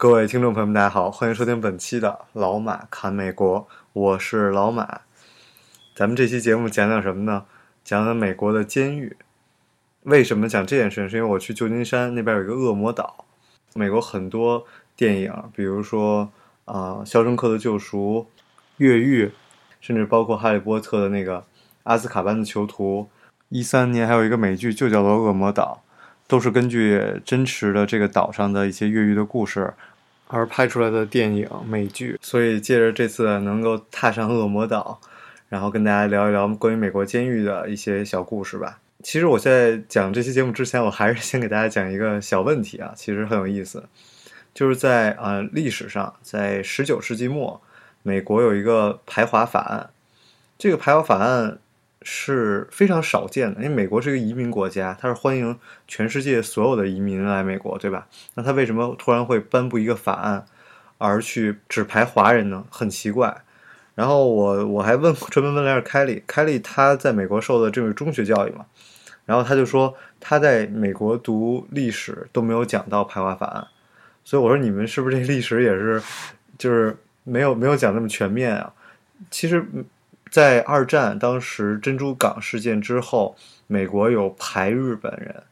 各位听众朋友们，大家好，欢迎收听本期的老马侃美国，我是老马。咱们这期节目讲讲什么呢？讲讲美国的监狱。为什么讲这件事？是因为我去旧金山那边有一个恶魔岛。美国很多电影，比如说啊，《肖申克的救赎》、《越狱》，甚至包括《哈利波特》的那个《阿兹卡班的囚徒》。一三年还有一个美剧就叫做《恶魔岛》，都是根据真实的这个岛上的一些越狱的故事。而拍出来的电影美剧，所以借着这次能够踏上恶魔岛，然后跟大家聊一聊关于美国监狱的一些小故事吧。其实我在讲这期节目之前，我还是先给大家讲一个小问题啊，其实很有意思，就是在啊历史上，在十九世纪末，美国有一个排华法案，这个排华法案。是非常少见的，因为美国是一个移民国家，它是欢迎全世界所有的移民来美国，对吧？那他为什么突然会颁布一个法案，而去只排华人呢？很奇怪。然后我我还问专门问了下凯利，凯利他在美国受的这个中学教育嘛，然后他就说他在美国读历史都没有讲到排华法案，所以我说你们是不是这历史也是就是没有没有讲那么全面啊？其实。在二战当时珍珠港事件之后，美国有排日本人，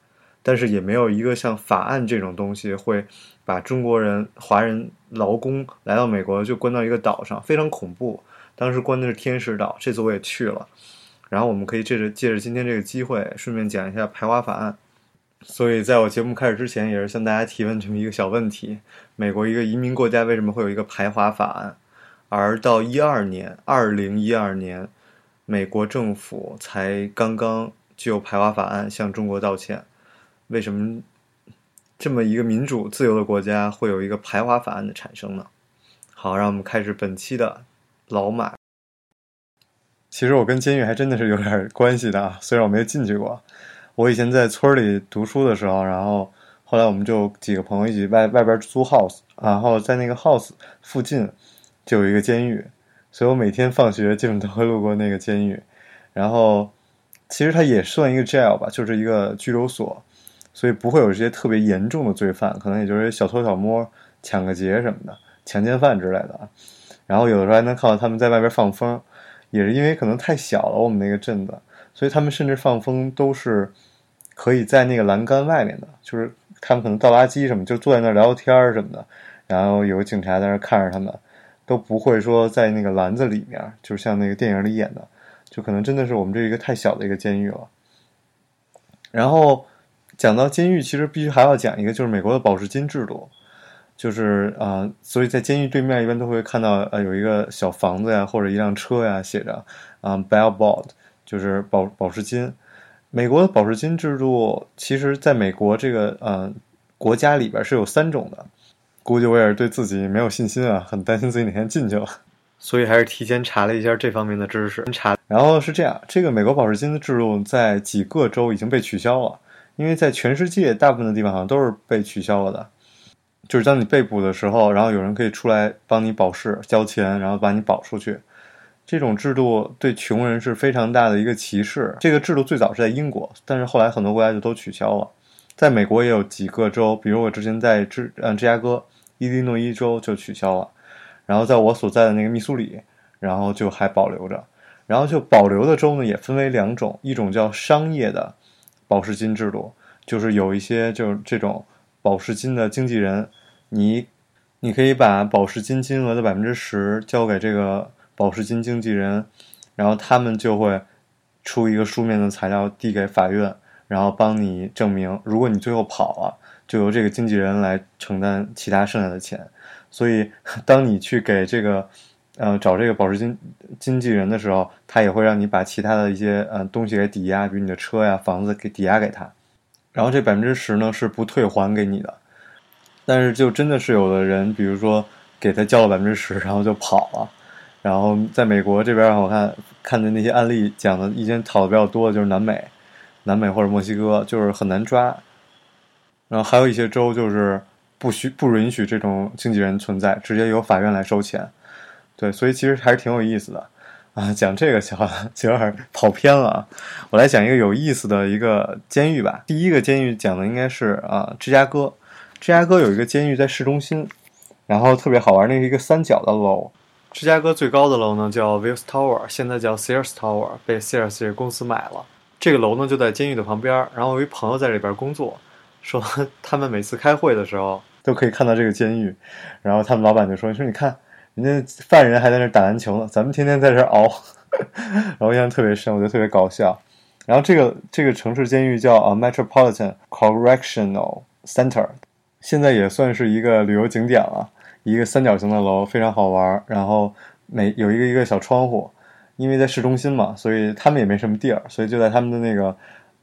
但是也没有一个像法案这种东西会把中国人、华人劳工来到美国就关到一个岛上，非常恐怖。当时关的是天使岛，这次我也去了。然后我们可以借着借着今天这个机会，顺便讲一下排华法案。所以在我节目开始之前，也是向大家提问这么一个小问题：美国一个移民国家为什么会有一个排华法案？而到一二年，二零一二年，美国政府才刚刚就排华法案向中国道歉。为什么这么一个民主自由的国家会有一个排华法案的产生呢？好，让我们开始本期的老马。其实我跟监狱还真的是有点关系的啊，虽然我没进去过。我以前在村里读书的时候，然后后来我们就几个朋友一起外外边租 house，然后在那个 house 附近。就有一个监狱，所以我每天放学基本都会路过那个监狱。然后，其实它也算一个 jail 吧，就是一个拘留所，所以不会有这些特别严重的罪犯，可能也就是小偷小摸、抢个劫什么的，强奸犯之类的。然后有的时候还能看到他们在外边放风，也是因为可能太小了，我们那个镇子，所以他们甚至放风都是可以在那个栏杆外面的，就是他们可能倒垃圾什么，就坐在那儿聊天什么的，然后有警察在那看着他们。都不会说在那个篮子里面，就像那个电影里演的，就可能真的是我们这一个太小的一个监狱了。然后讲到监狱，其实必须还要讲一个，就是美国的保释金制度，就是啊，所以在监狱对面一般都会看到呃有一个小房子呀，或者一辆车呀，写着啊 bail board，就是保保释金。美国的保释金制度，其实在美国这个呃国家里边是有三种的。估计我也是对自己没有信心啊，很担心自己哪天进去了，所以还是提前查了一下这方面的知识。查，然后是这样，这个美国保释金的制度在几个州已经被取消了，因为在全世界大部分的地方好像都是被取消了的。就是当你被捕的时候，然后有人可以出来帮你保释，交钱，然后把你保出去。这种制度对穷人是非常大的一个歧视。这个制度最早是在英国，但是后来很多国家就都取消了。在美国也有几个州，比如我之前在芝嗯芝加哥。伊利诺伊州就取消了，然后在我所在的那个密苏里，然后就还保留着。然后就保留的州呢，也分为两种，一种叫商业的保释金制度，就是有一些就是这种保释金的经纪人，你你可以把保释金金额的百分之十交给这个保释金经纪人，然后他们就会出一个书面的材料递给法院，然后帮你证明，如果你最后跑了。就由这个经纪人来承担其他剩下的钱，所以 当你去给这个，呃，找这个保释金经纪人的时候，他也会让你把其他的一些呃东西给抵押，比如你的车呀、房子给抵押给他，然后这百分之十呢是不退还给你的。但是就真的是有的人，比如说给他交了百分之十，然后就跑了。然后在美国这边，我看看的那些案例讲的，一些讨的比较多的就是南美、南美或者墨西哥，就是很难抓。然后还有一些州就是不许不允许这种经纪人存在，直接由法院来收钱。对，所以其实还是挺有意思的啊。讲这个小有点跑偏了啊。我来讲一个有意思的一个监狱吧。第一个监狱讲的应该是啊，芝加哥。芝加哥有一个监狱在市中心，然后特别好玩，那是一个三角的楼。芝加哥最高的楼呢叫 Wills Tower，现在叫 Sears Tower，被 Sears 公司买了。这个楼呢就在监狱的旁边。然后我一朋友在里边工作，说 他们每次开会的时候都可以看到这个监狱。然后他们老板就说：“说你看，人家犯人还在那打篮球呢，咱们天天在这熬。”然后印象特别深，我觉得特别搞笑。然后这个这个城市监狱叫啊 Metropolitan Correctional Center。现在也算是一个旅游景点了，一个三角形的楼非常好玩。然后每有一个一个小窗户，因为在市中心嘛，所以他们也没什么地儿，所以就在他们的那个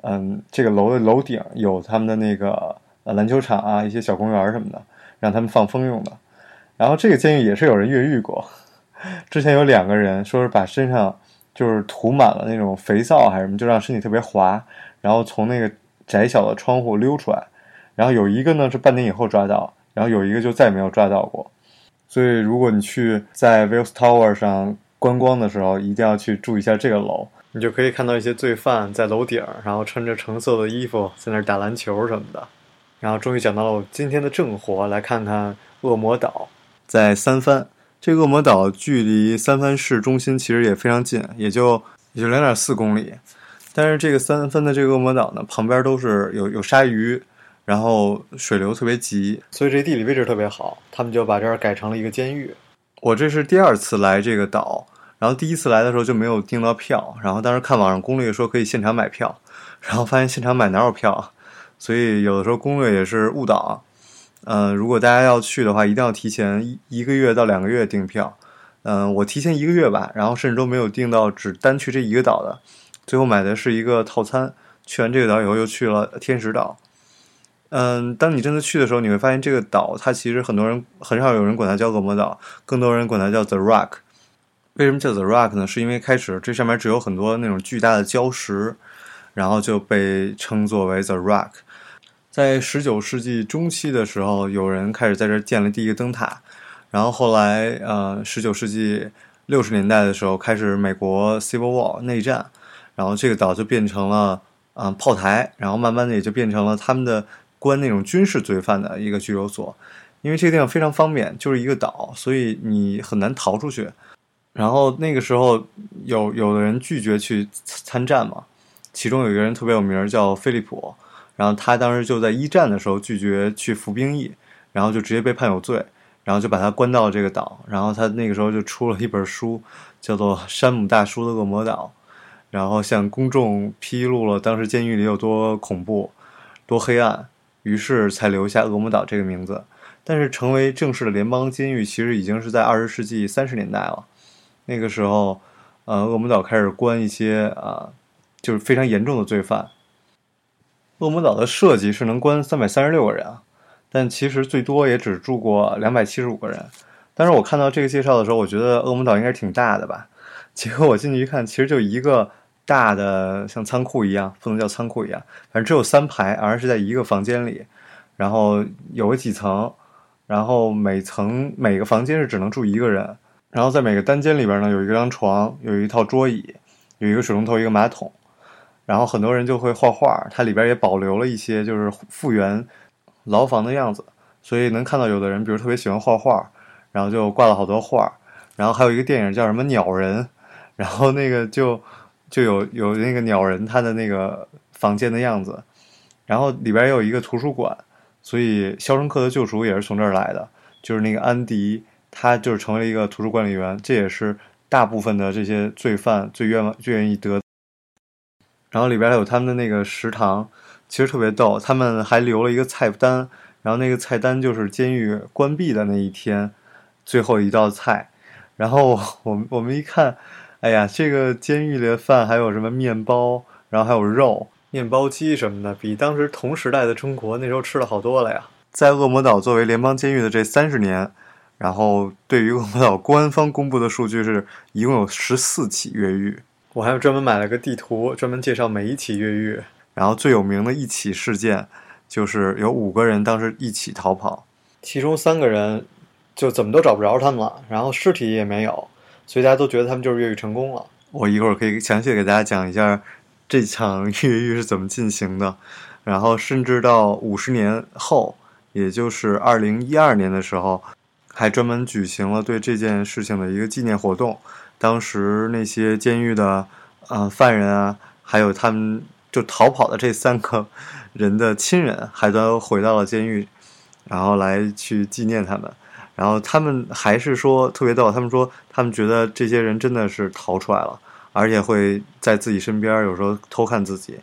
嗯这个楼的楼顶有他们的那个呃篮球场啊，一些小公园什么的，让他们放风用的。然后这个监狱也是有人越狱过，之前有两个人说是把身上就是涂满了那种肥皂还是什么，就让身体特别滑，然后从那个窄小的窗户溜出来。然后有一个呢是半年以后抓到，然后有一个就再也没有抓到过。所以如果你去在 Wills Tower 上观光的时候，一定要去注意一下这个楼，你就可以看到一些罪犯在楼顶，然后穿着橙色的衣服在那儿打篮球什么的。然后终于讲到了我今天的正活，来看看恶魔岛，在三藩。这个恶魔岛距离三藩市中心其实也非常近，也就也就两点四公里。但是这个三藩的这个恶魔岛呢，旁边都是有有鲨鱼。然后水流特别急，所以这地理位置特别好，他们就把这儿改成了一个监狱。我这是第二次来这个岛，然后第一次来的时候就没有订到票，然后当时看网上攻略说可以现场买票，然后发现现场买哪有票？所以有的时候攻略也是误导。嗯，如果大家要去的话，一定要提前一一个月到两个月订票。嗯，我提前一个月吧，然后甚至都没有订到只单去这一个岛的，最后买的是一个套餐。去完这个岛以后，又去了天使岛。嗯，当你真的去的时候，你会发现这个岛，它其实很多人很少有人管它叫恶魔岛，更多人管它叫 The Rock。为什么叫 The Rock 呢？是因为开始这上面只有很多那种巨大的礁石，然后就被称作为 The Rock。在十九世纪中期的时候，有人开始在这建了第一个灯塔，然后后来呃，十九世纪六十年代的时候，开始美国 Civil War 内战，然后这个岛就变成了嗯炮台，然后慢慢的也就变成了他们的。关那种军事罪犯的一个拘留所，因为这个地方非常方便，就是一个岛，所以你很难逃出去。然后那个时候有有的人拒绝去参战嘛，其中有一个人特别有名，叫菲利普，然后他当时就在一战的时候拒绝去服兵役，然后就直接被判有罪，然后就把他关到了这个岛。然后他那个时候就出了一本书，叫做《山姆大叔的恶魔岛》，然后向公众披露了当时监狱里有多恐怖、多黑暗。于是才留下恶魔岛这个名字，但是成为正式的联邦监狱，其实已经是在二十世纪三十年代了。那个时候，呃，恶魔岛开始关一些啊，就是非常严重的罪犯。恶魔岛的设计是能关三百三十六个人啊，但其实最多也只住过两百七十五个人。但是我看到这个介绍的时候，我觉得恶魔岛应该挺大的吧？结果我进去一看，其实就一个。大的像仓库一样，不能叫仓库一样，反正只有三排，而是在一个房间里，然后有几层，然后每层每个房间是只能住一个人，然后在每个单间里边呢有一张床，有一套桌椅，有一个水龙头，一个马桶，然后很多人就会画画，它里边也保留了一些就是复原牢房的样子，所以能看到有的人比如特别喜欢画画，然后就挂了好多画，然后还有一个电影叫什么鸟人，然后那个就。就有有那个鸟人他的那个房间的样子，然后里边有一个图书馆，所以《肖申克的救赎》也是从这儿来的。就是那个安迪，他就是成为了一个图书管理员，这也是大部分的这些罪犯最愿望最愿意得。然后里边还有他们的那个食堂，其实特别逗，他们还留了一个菜单，然后那个菜单就是监狱关闭的那一天最后一道菜。然后我们我们一看。哎呀，这个监狱里的饭还有什么面包，然后还有肉、面包机什么的，比当时同时代的中国那时候吃的好多了呀。在恶魔岛作为联邦监狱的这三十年，然然后对于恶魔岛官方公布的数据是一共有十四起越狱。我还专门买了个地图，专门介绍每一起越狱。然后最有名的一起事件，就是有五个人当时一起逃跑，其中三个人就怎么都找不着他们了，然后尸体也没有，所以大家都觉得他们就是越狱成功了。我一会儿可以详细给大家讲一下这场 越狱是怎么进行的，然后甚至到五十年后，也就是二零一二年的时候，还专门举行了对这件事情的一个纪念活动。当时那些监狱的呃犯人啊，还有他们就逃跑的这三个人的亲人，还都回到了监狱，然后来去纪念他们。然后他们还是说特别逗，他们说他们觉得这些人真的是逃出来了，而且会在自己身边有时候偷看自己。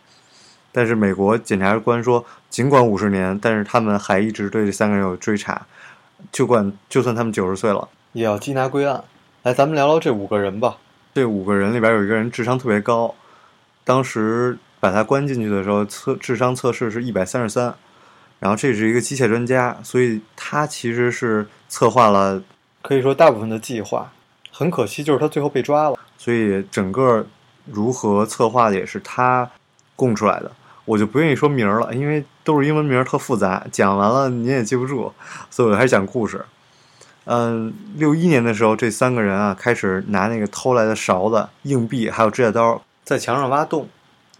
但是美国检察官说，尽管五十年，但是他们还一直对这三个人有追查，就管就算他们九十岁了，也要缉拿归案。来，咱们聊聊这五个人吧。这五个人里边有一个人智商特别高，当时把他关进去的时候测智商测试是一百三十三，然后这是一个机械专家，所以他其实是策划了可以说大部分的计划。很可惜就是他最后被抓了，所以整个如何策划的也是他供出来的。我就不愿意说名了，因为都是英文名，特复杂，讲完了您也记不住，所以我还是讲故事。嗯，六一年的时候，这三个人啊开始拿那个偷来的勺子、硬币还有指甲刀在墙上挖洞，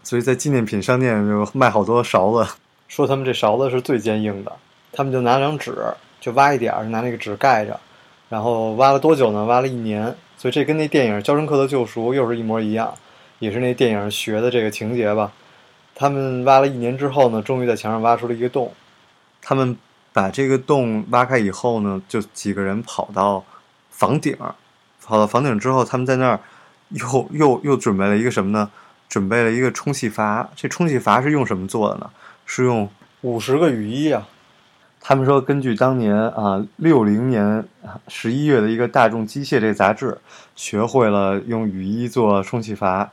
所以在纪念品商店就卖好多勺子，说他们这勺子是最坚硬的。他们就拿张纸就挖一点儿，拿那个纸盖着，然后挖了多久呢？挖了一年。所以这跟那电影《肖申克的救赎》又是一模一样，也是那电影学的这个情节吧。他们挖了一年之后呢，终于在墙上挖出了一个洞。他们。把这个洞挖开以后呢，就几个人跑到房顶，跑到房顶之后，他们在那儿又又又准备了一个什么呢？准备了一个充气阀。这充气阀是用什么做的呢？是用五十个雨衣啊。他们说，根据当年啊六零年十一月的一个大众机械这个杂志，学会了用雨衣做充气阀。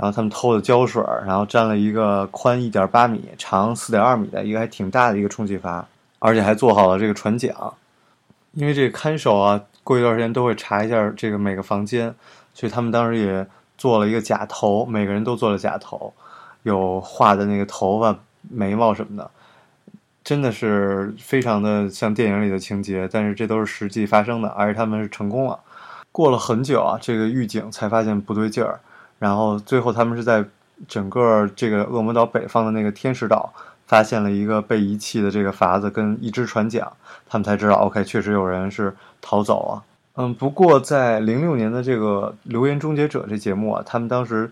然后他们偷的胶水，然后粘了一个宽一点八米、长四点二米的一个还挺大的一个充气阀。而且还做好了这个船桨，因为这个看守啊，过一段时间都会查一下这个每个房间，所以他们当时也做了一个假头，每个人都做了假头，有画的那个头发、眉毛什么的，真的是非常的像电影里的情节，但是这都是实际发生的，而且他们是成功了。过了很久啊，这个狱警才发现不对劲儿，然后最后他们是在整个这个恶魔岛北方的那个天使岛。发现了一个被遗弃的这个筏子跟一只船桨，他们才知道，OK，确实有人是逃走了。嗯，不过在零六年的这个《留言终结者》这节目啊，他们当时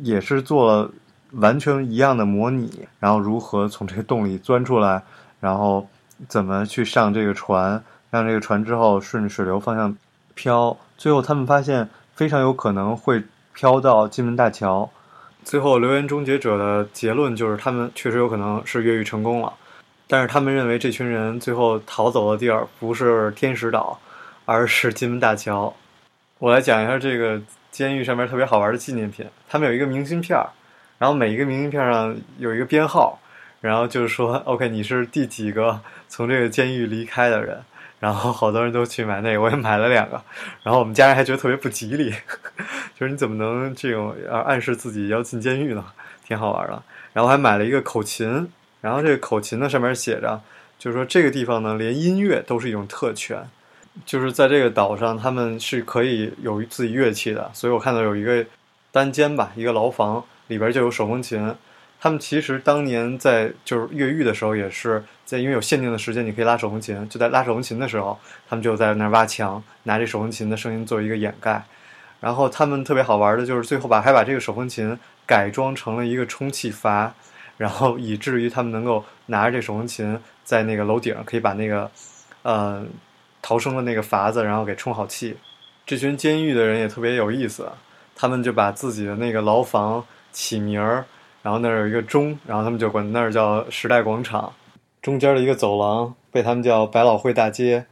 也是做了完全一样的模拟，然后如何从这个洞里钻出来，然后怎么去上这个船，让这个船之后顺着水流方向漂，最后他们发现非常有可能会飘到金门大桥。最后，留言终结者的结论就是，他们确实有可能是越狱成功了，但是他们认为这群人最后逃走的地儿不是天使岛，而是金门大桥。我来讲一下这个监狱上面特别好玩的纪念品，他们有一个明信片，然后每一个明信片上有一个编号，然后就是说，OK，你是第几个从这个监狱离开的人。然后好多人都去买那个，我也买了两个。然后我们家人还觉得特别不吉利，就是你怎么能这种暗示自己要进监狱呢？挺好玩的。然后还买了一个口琴，然后这个口琴呢上面写着，就是说这个地方呢连音乐都是一种特权，就是在这个岛上他们是可以有自己乐器的。所以我看到有一个单间吧，一个牢房里边就有手风琴。他们其实当年在就是越狱的时候，也是在因为有限定的时间，你可以拉手风琴。就在拉手风琴的时候，他们就在那儿挖墙，拿这手风琴的声音做一个掩盖。然后他们特别好玩的就是最后把还把这个手风琴改装成了一个充气阀，然后以至于他们能够拿着这手风琴在那个楼顶可以把那个呃逃生的那个阀子然后给充好气。这群监狱的人也特别有意思，他们就把自己的那个牢房起名儿。然后那儿有一个钟，然后他们就管那儿叫时代广场。中间的一个走廊被他们叫百老汇大街，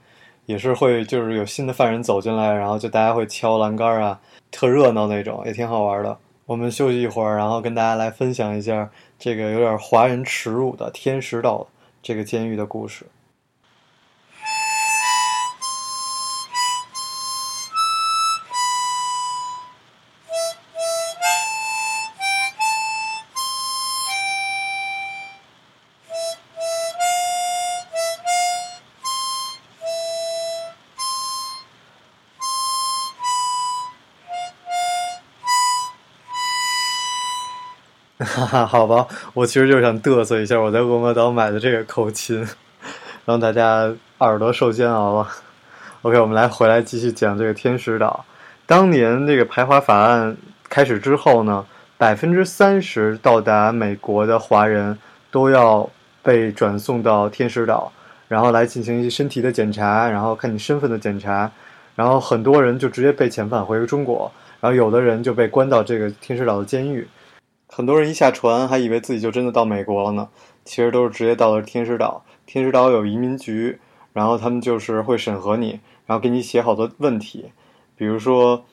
也是会就是有新的犯人走进来，然后就大家会敲栏杆啊，特热闹那种，也挺好玩的。我们休息一会儿，然后跟大家来分享一下这个有点华人耻辱的天使岛这个监狱的故事。哈哈，好吧，我其实就是想嘚瑟一下我在恶魔岛买的这个口琴，让大家耳朵受煎熬了。OK，我们来回来继续讲这个天使岛。当年这个排华法案开始之后呢，百分之三十到达美国的华人都要被转送到天使岛，然后来进行一些身体的检查，然后看你身份的检查，然后很多人就直接被遣返回中国，然后有的人就被关到这个天使岛的监狱。很多人一下船还以为自己就真的到美国了呢，其实都是直接到了天使岛。天使岛有移民局，然后他们就是会审核你。然后给你写好多问题，比如说，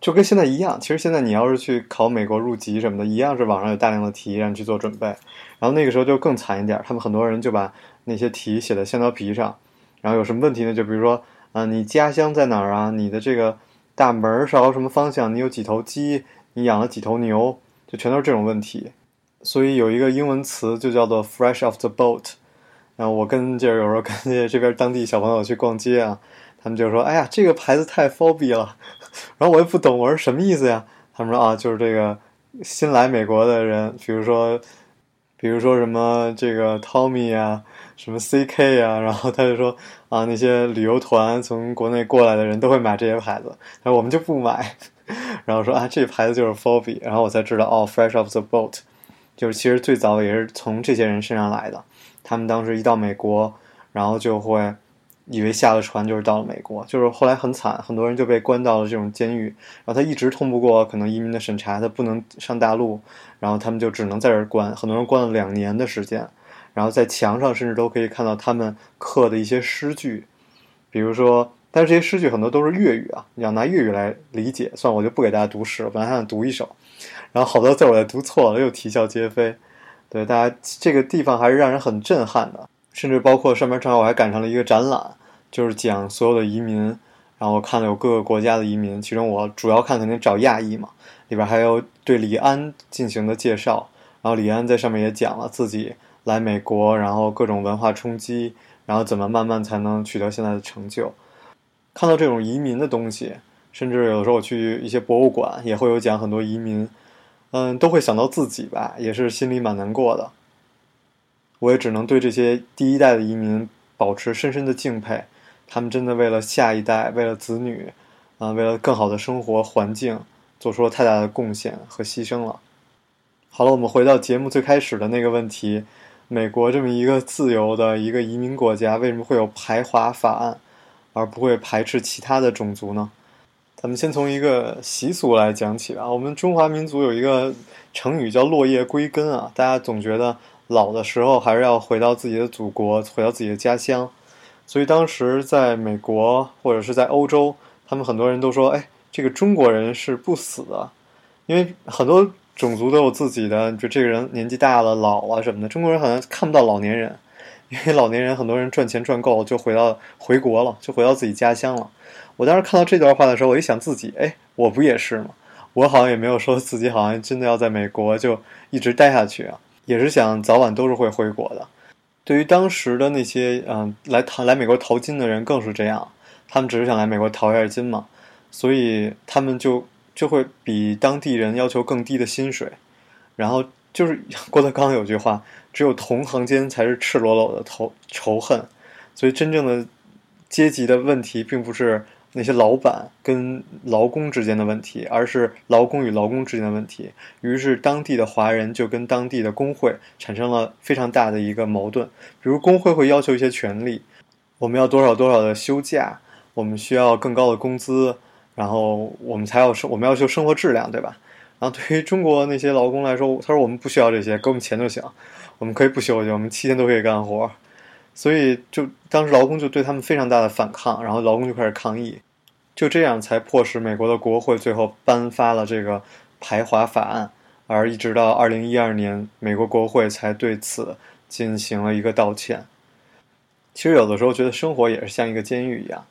就跟现在一样。其实现在你要是去考美国入籍什么的，一样是网上有大量的题让你去做准备。然后那个时候就更惨一点，他们很多人就把那些题写在橡胶皮上。然后有什么问题呢？就比如说，啊，你家乡在哪儿啊？你的这个大门朝什么方向？你有几头鸡？你养了几头牛？就全都是这种问题。所以有一个英文词就叫做 “fresh off the boat”。然后我跟这有时候跟这这边当地小朋友去逛街啊。他们就说：“哎呀，这个牌子太 f o b 了。”然后我也不懂，我说什么意思呀？他们说：“啊，就是这个新来美国的人，比如说，比如说什么这个 Tommy 啊，什么 CK 啊。”然后他就说：“啊，那些旅游团从国内过来的人都会买这些牌子，然后我们就不买。”然后说：“啊，这牌子就是 f o b 然后我才知道，哦，Fresh of the boat，就是其实最早也是从这些人身上来的。他们当时一到美国，然后就会。以为下了船就是到了美国，就是后来很惨，很多人就被关到了这种监狱，然后他一直通不过可能移民的审查，他不能上大陆，然后他们就只能在这儿关，很多人关了两年的时间，然后在墙上甚至都可以看到他们刻的一些诗句，比如说，但是这些诗句很多都是粤语啊，你要拿粤语来理解，算了，我就不给大家读诗了，本来还想读一首，然后好多字我也读错了，又啼笑皆非，对大家这个地方还是让人很震撼的。甚至包括上面正好我还赶上了一个展览，就是讲所有的移民，然后看了有各个国家的移民，其中我主要看肯定找亚裔嘛，里边还有对李安进行的介绍，然后李安在上面也讲了自己来美国，然后各种文化冲击，然后怎么慢慢才能取得现在的成就。看到这种移民的东西，甚至有时候我去一些博物馆也会有讲很多移民，嗯，都会想到自己吧，也是心里蛮难过的。我也只能对这些第一代的移民保持深深的敬佩，他们真的为了下一代，为了子女，啊，为了更好的生活环境，做出了太大的贡献和牺牲了。好了，我们回到节目最开始的那个问题：美国这么一个自由的一个移民国家，为什么会有排华法案，而不会排斥其他的种族呢？咱们先从一个习俗来讲起吧。我们中华民族有一个成语叫落叶归根啊，大家总觉得。老的时候还是要回到自己的祖国，回到自己的家乡。所以当时在美国或者是在欧洲，他们很多人都说：“哎，这个中国人是不死的，因为很多种族都有自己的，就这个人年纪大了、老啊什么的。中国人好像看不到老年人，因为老年人很多人赚钱赚够就回到回国了，就回到自己家乡了。我当时看到这段话的时候，我一想自己，哎，我不也是吗？我好像也没有说自己好像真的要在美国就一直待下去啊。”也是想早晚都是会回国的。对于当时的那些嗯来淘来美国淘金的人更是这样，他们只是想来美国淘一下金嘛，所以他们就就会比当地人要求更低的薪水。然后就是郭德纲有句话：“只有同行间才是赤裸裸的仇仇恨。”所以真正的阶级的问题并不是。那些老板跟劳工之间的问题，而是劳工与劳工之间的问题。于是，当地的华人就跟当地的工会产生了非常大的一个矛盾。比如，工会会要求一些权利，我们要多少多少的休假，我们需要更高的工资，然后我们才要生，我们要求生活质量，对吧？然后，对于中国那些劳工来说，他说我们不需要这些，给我们钱就行，我们可以不休息，我们七天都可以干活。所以，就当时劳工就对他们非常大的反抗，然后劳工就开始抗议，就这样才迫使美国的国会最后颁发了这个排华法案，而一直到二零一二年，美国国会才对此进行了一个道歉。其实有的时候觉得生活也是像一个监狱一样，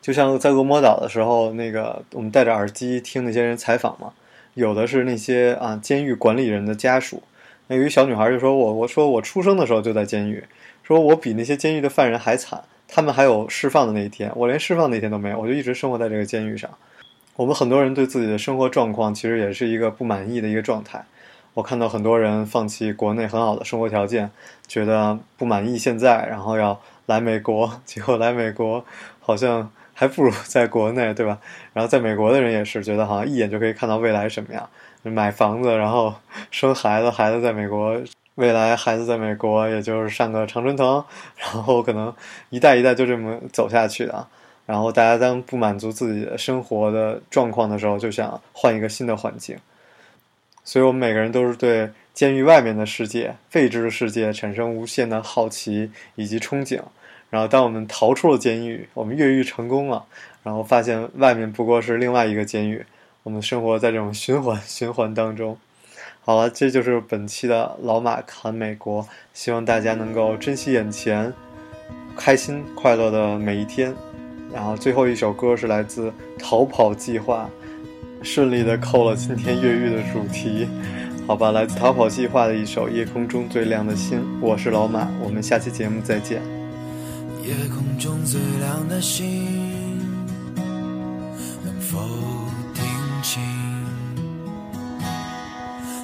就像在恶魔岛的时候，那个我们戴着耳机听那些人采访嘛，有的是那些啊监狱管理人的家属，那有一小女孩就说我我说我出生的时候就在监狱。说我比那些监狱的犯人还惨，他们还有释放的那一天，我连释放那天都没有，我就一直生活在这个监狱上。我们很多人对自己的生活状况其实也是一个不满意的一个状态。我看到很多人放弃国内很好的生活条件，觉得不满意现在，然后要来美国，结果来美国好像还不如在国内，对吧？然后在美国的人也是觉得好像一眼就可以看到未来什么样，买房子，然后生孩子，孩子在美国，未来孩子在美国也就是上个常春藤，然后可能一代一代就这么走下去的。然后大家当不满足自己的生活的状况的时候，就想换一个新的环境。所以我们每个人都是对监狱外面的世界、未知的世界产生无限的好奇以及憧憬。然后，当我们逃出了监狱，我们越狱成功了，然后发现外面不过是另外一个监狱。我们生活在这种循环循环当中。好了，这就是本期的老马侃美国。希望大家能够珍惜眼前，开心快乐的每一天。然后最后一首歌是来自《逃跑计划》。顺利的扣了今天越狱的主题，好吧，来自逃跑计划的一首《夜空中最亮的星》，我是老马，我们下期节目再见。夜空中最亮的星，能否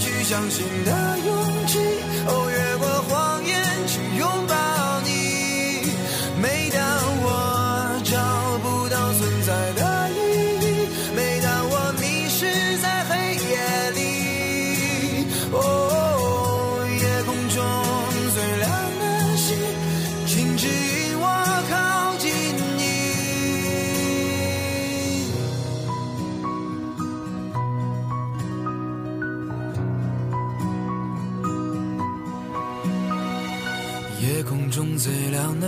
去相信的勇气。哦，越过谎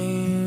亮